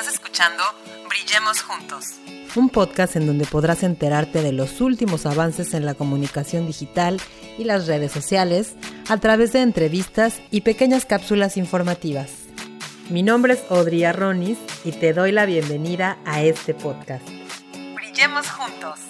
Estás escuchando Brillemos Juntos. Un podcast en donde podrás enterarte de los últimos avances en la comunicación digital y las redes sociales a través de entrevistas y pequeñas cápsulas informativas. Mi nombre es Audrey Arronis y te doy la bienvenida a este podcast. Brillemos Juntos.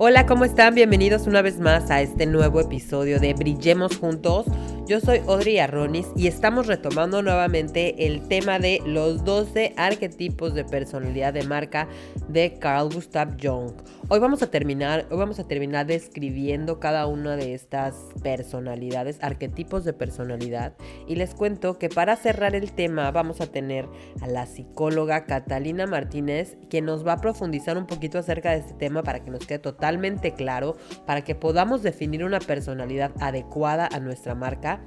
Hola, ¿cómo están? Bienvenidos una vez más a este nuevo episodio de Brillemos Juntos. Yo soy Audrey Arronis y estamos retomando nuevamente el tema de los 12 arquetipos de personalidad de marca de Carl Gustav Jung. Hoy vamos a terminar, hoy vamos a terminar describiendo cada una de estas personalidades, arquetipos de personalidad y les cuento que para cerrar el tema vamos a tener a la psicóloga Catalina Martínez quien nos va a profundizar un poquito acerca de este tema para que nos quede totalmente claro, para que podamos definir una personalidad adecuada a nuestra marca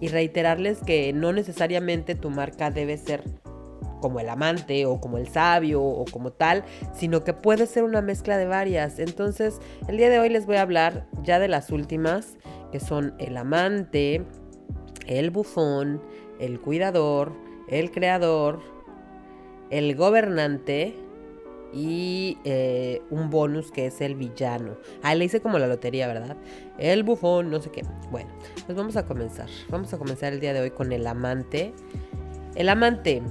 y reiterarles que no necesariamente tu marca debe ser como el amante o como el sabio o como tal, sino que puede ser una mezcla de varias. Entonces, el día de hoy les voy a hablar ya de las últimas, que son el amante, el bufón, el cuidador, el creador, el gobernante, y eh, un bonus que es el villano. Ah, le hice como la lotería, ¿verdad? El bufón, no sé qué. Bueno, pues vamos a comenzar. Vamos a comenzar el día de hoy con el amante. El amante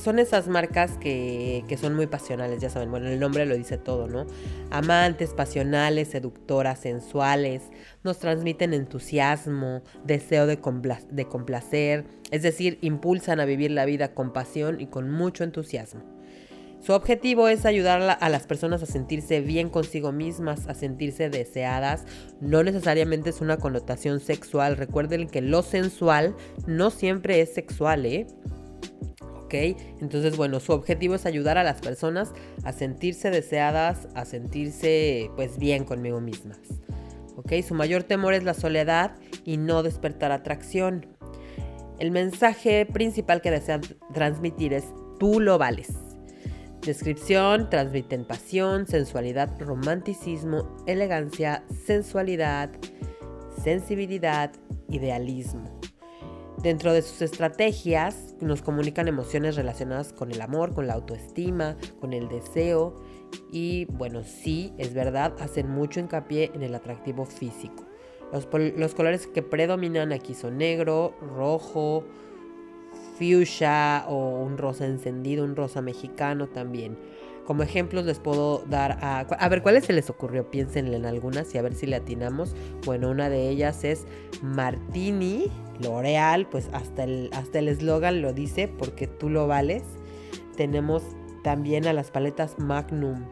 son esas marcas que, que, son muy pasionales, ya saben, bueno, el nombre lo dice todo, ¿no? Amantes, pasionales, seductoras, sensuales, nos transmiten entusiasmo, deseo de, de complacer, es decir, impulsan a vivir la vida con pasión y con mucho entusiasmo. Su objetivo es ayudar a las personas a sentirse bien consigo mismas, a sentirse deseadas. No necesariamente es una connotación sexual. Recuerden que lo sensual no siempre es sexual, ¿eh? Entonces, bueno, su objetivo es ayudar a las personas a sentirse deseadas, a sentirse pues bien conmigo mismas. ¿Ok? Su mayor temor es la soledad y no despertar atracción. El mensaje principal que desean transmitir es tú lo vales. Descripción, transmiten pasión, sensualidad, romanticismo, elegancia, sensualidad, sensibilidad, idealismo. Dentro de sus estrategias nos comunican emociones relacionadas con el amor, con la autoestima, con el deseo y bueno, sí, es verdad, hacen mucho hincapié en el atractivo físico. Los, colores que predominan aquí son negro, rojo, fuchsia o un rosa encendido, un rosa mexicano también. Como ejemplos les puedo dar a... A ver, ¿cuáles se les ocurrió? Piénsenle en algunas y a ver si le atinamos. Bueno, una de ellas es Martini, L'Oreal, pues hasta el hasta eslogan lo dice, porque tú lo vales. Tenemos también a las paletas Magnum,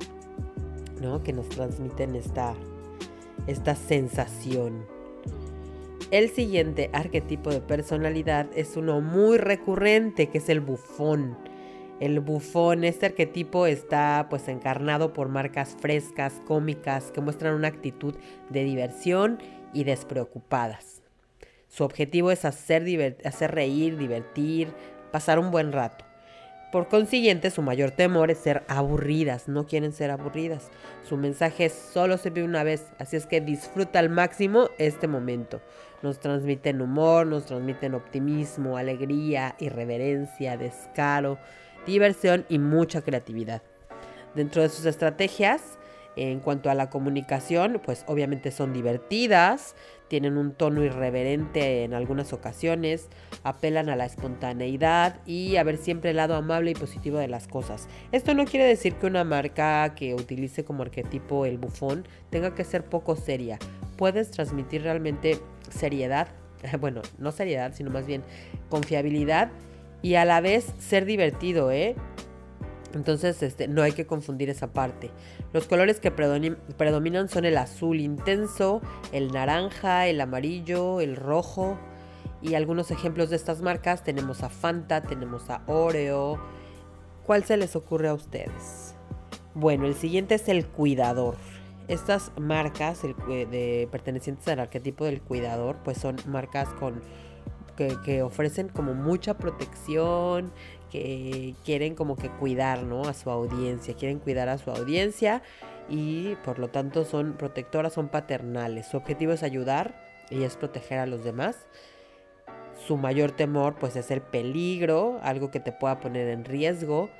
¿no? Que nos transmiten esta, esta sensación. El siguiente arquetipo de personalidad es uno muy recurrente, que es el bufón. El bufón, este arquetipo está pues encarnado por marcas frescas, cómicas, que muestran una actitud de diversión y despreocupadas. Su objetivo es hacer, hacer reír, divertir, pasar un buen rato. Por consiguiente, su mayor temor es ser aburridas, no quieren ser aburridas. Su mensaje solo se ve una vez, así es que disfruta al máximo este momento. Nos transmiten humor, nos transmiten optimismo, alegría, irreverencia, descaro, diversión y mucha creatividad. Dentro de sus estrategias, en cuanto a la comunicación, pues obviamente son divertidas, tienen un tono irreverente en algunas ocasiones, apelan a la espontaneidad y a ver siempre el lado amable y positivo de las cosas. Esto no quiere decir que una marca que utilice como arquetipo el bufón tenga que ser poco seria. Puedes transmitir realmente seriedad, bueno, no seriedad, sino más bien confiabilidad y a la vez ser divertido, ¿eh? Entonces, este, no hay que confundir esa parte. Los colores que predominan son el azul intenso, el naranja, el amarillo, el rojo. Y algunos ejemplos de estas marcas tenemos a Fanta, tenemos a Oreo. ¿Cuál se les ocurre a ustedes? Bueno, el siguiente es el cuidador. Estas marcas de, pertenecientes al arquetipo del cuidador, pues son marcas con que, ofrecen como mucha protección, que quieren como que cuidar, ¿no? A su audiencia, quieren cuidar a su audiencia y por lo tanto son protectoras, son paternales. Su objetivo es ayudar y es proteger a los demás. Su mayor temor pues es el peligro, algo que te pueda poner en riesgo.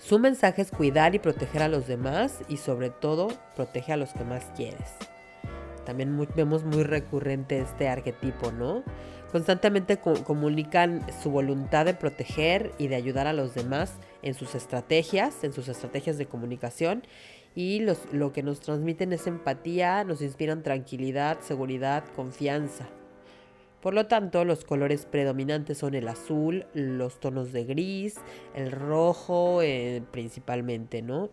Su mensaje es cuidar y proteger a los demás y sobre todo protege a los que más quieres. También vemos muy recurrente este arquetipo, ¿no? Constantemente comunican su voluntad de proteger y de ayudar a los demás en sus estrategias, en sus estrategias de comunicación. Y lo que nos transmiten es empatía, nos inspiran tranquilidad, seguridad, confianza. Por lo tanto, los colores predominantes son el azul, los tonos de gris, el rojo eh, principalmente, ¿no?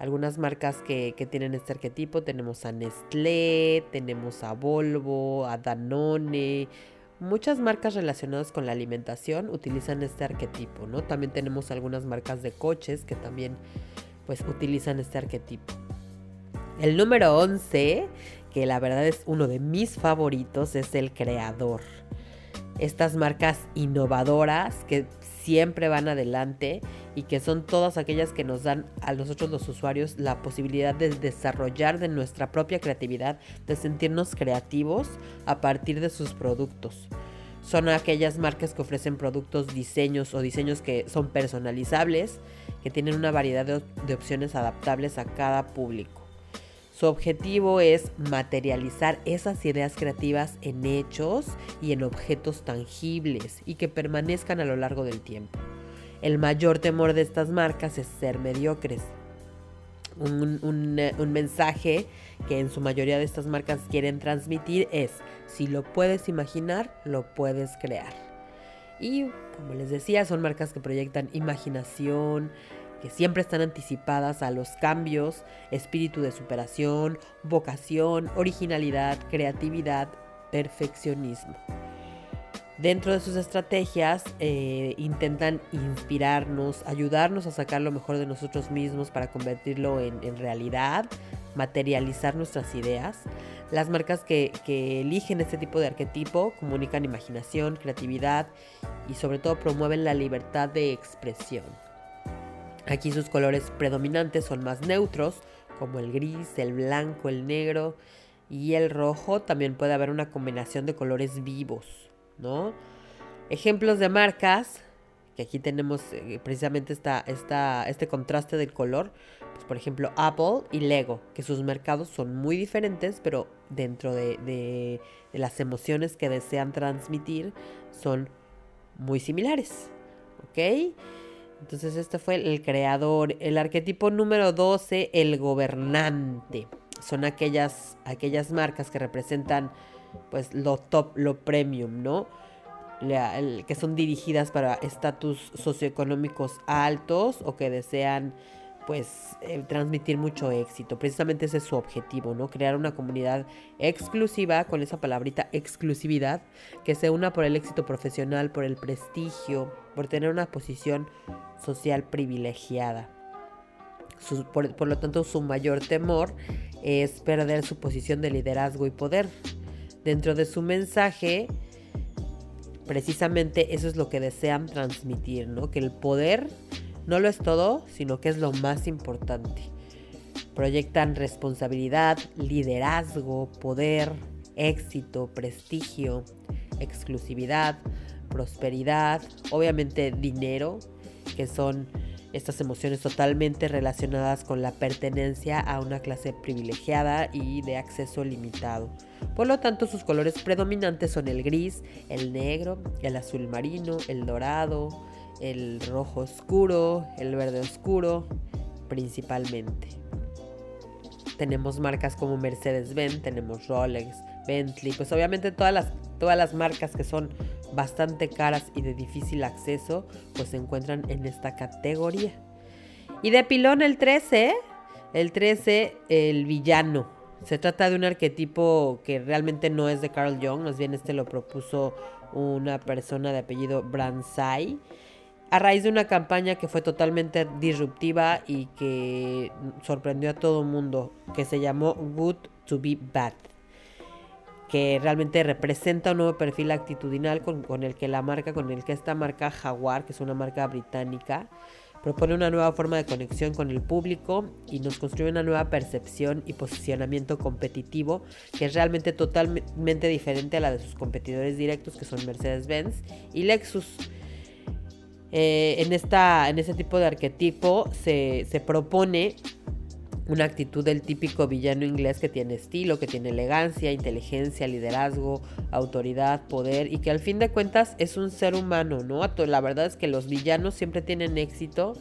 Algunas marcas que, que, tienen este arquetipo tenemos a Nestlé, tenemos a Volvo, a Danone, Muchas marcas relacionadas con la alimentación utilizan este arquetipo, ¿no? También tenemos algunas marcas de coches que también pues utilizan este arquetipo. El número 11, que la verdad es uno de mis favoritos, es el creador. Estas marcas innovadoras que siempre van adelante y que son todas aquellas que nos dan a nosotros los usuarios la posibilidad de desarrollar de nuestra propia creatividad, de sentirnos creativos a partir de sus productos. Son aquellas marcas que ofrecen productos, diseños o diseños que son personalizables, que tienen una variedad de, de opciones adaptables a cada público. Su objetivo es materializar esas ideas creativas en hechos y en objetos tangibles y que permanezcan a lo largo del tiempo. El mayor temor de estas marcas es ser mediocres. Un, eh, mensaje que en su mayoría de estas marcas quieren transmitir es, si lo puedes imaginar, lo puedes crear. Y como les decía, son marcas que proyectan imaginación, que siempre están anticipadas a los cambios, espíritu de superación, vocación, originalidad, creatividad, perfeccionismo. Dentro de sus estrategias eh, intentan inspirarnos, ayudarnos a sacar lo mejor de nosotros mismos para convertirlo en, realidad, materializar nuestras ideas. Las marcas que, que, eligen este tipo de arquetipo comunican imaginación, creatividad y sobre todo promueven la libertad de expresión. Aquí sus colores predominantes son más neutros, como el gris, el blanco, el negro y el rojo. También puede haber una combinación de colores vivos. ¿no? Ejemplos de marcas, que aquí tenemos eh, precisamente esta, este contraste del color, pues por ejemplo Apple y Lego, que sus mercados son muy diferentes, pero dentro de, de las emociones que desean transmitir son muy similares, ¿ok? Entonces este fue el creador. El arquetipo número 12, el gobernante. Son aquellas, aquellas marcas que representan pues lo top, lo premium, ¿no? que son dirigidas para estatus socioeconómicos altos o que desean pues eh, transmitir mucho éxito. Precisamente ese es su objetivo, ¿no? Crear una comunidad exclusiva, con esa palabrita exclusividad, que se una por el éxito profesional, por el prestigio, por tener una posición social privilegiada. por lo tanto, su mayor temor es perder su posición de liderazgo y poder dentro de su mensaje, precisamente eso es lo que desean transmitir, ¿no? Que el poder no lo es todo, sino que es lo más importante. Proyectan responsabilidad, liderazgo, poder, éxito, prestigio, exclusividad, prosperidad, obviamente dinero, que son estas emociones totalmente relacionadas con la pertenencia a una clase privilegiada y de acceso limitado. Por lo tanto, sus colores predominantes son el gris, el negro, el azul marino, el dorado, el rojo oscuro, el verde oscuro, principalmente. Tenemos marcas como Mercedes-Benz, tenemos Rolex, Bentley, pues obviamente todas las, todas las marcas que son bastante caras y de difícil acceso, pues se encuentran en esta categoría. Y de pilón el 13, el 13, el villano. Se trata de un arquetipo que realmente no es de Carl Jung, más bien este lo propuso una persona de apellido Bransai a raíz de una campaña que fue totalmente disruptiva y que sorprendió a todo el mundo, que se llamó Good to be Bad que realmente representa un nuevo perfil actitudinal con, el que la marca, con el que esta marca Jaguar, que es una marca británica, propone una nueva forma de conexión con el público y nos construye una nueva percepción y posicionamiento competitivo que es realmente totalmente diferente a la de sus competidores directos que son Mercedes-Benz y Lexus. Eh, en, esta, en este tipo de arquetipo se, se propone una actitud del típico villano inglés que tiene estilo, que tiene elegancia, inteligencia, liderazgo, autoridad, poder y que al fin de cuentas es un ser humano, ¿no? La verdad es que los villanos siempre tienen éxito,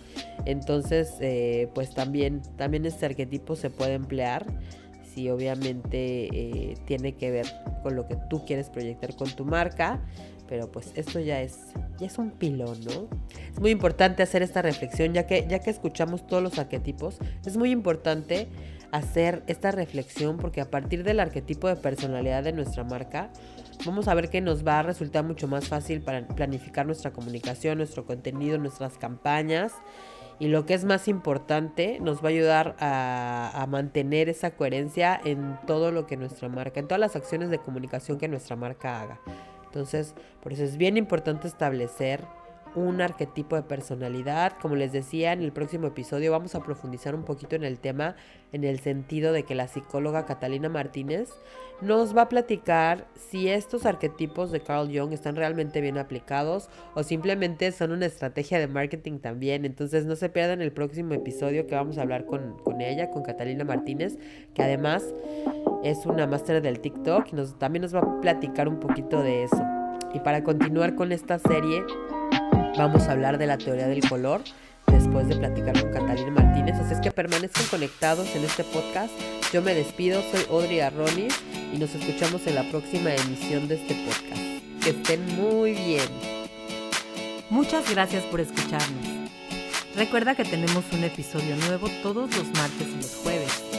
entonces eh, pues también, también este arquetipo se puede emplear si obviamente eh, tiene que ver con lo que tú quieres proyectar con tu marca pero pues esto ya es, ya es un pilón, ¿no? Es muy importante hacer esta reflexión, ya que, ya que escuchamos todos los arquetipos, es muy importante hacer esta reflexión porque a partir del arquetipo de personalidad de nuestra marca, vamos a ver que nos va a resultar mucho más fácil para planificar nuestra comunicación, nuestro contenido, nuestras campañas. Y lo que es más importante, nos va a ayudar a, a, mantener esa coherencia en todo lo que nuestra marca, en todas las acciones de comunicación que nuestra marca haga. Entonces, por eso es bien importante establecer un arquetipo de personalidad. Como les decía, en el próximo episodio vamos a profundizar un poquito en el tema, en el sentido de que la psicóloga Catalina Martínez nos va a platicar si estos arquetipos de Carl Jung están realmente bien aplicados o simplemente son una estrategia de marketing también. Entonces no se pierdan el próximo episodio que vamos a hablar con, con ella, con Catalina Martínez, que además es una máster del TikTok y nos, también nos va a platicar un poquito de eso. Y para continuar con esta serie, vamos a hablar de la teoría del color después de platicar con Catalina Martínez. Así es que permanezcan conectados en este podcast. Yo me despido, soy Audrey Arronis y nos escuchamos en la próxima emisión de este podcast. Que estén muy bien. Muchas gracias por escucharnos. Recuerda que tenemos un episodio nuevo todos los martes y los jueves.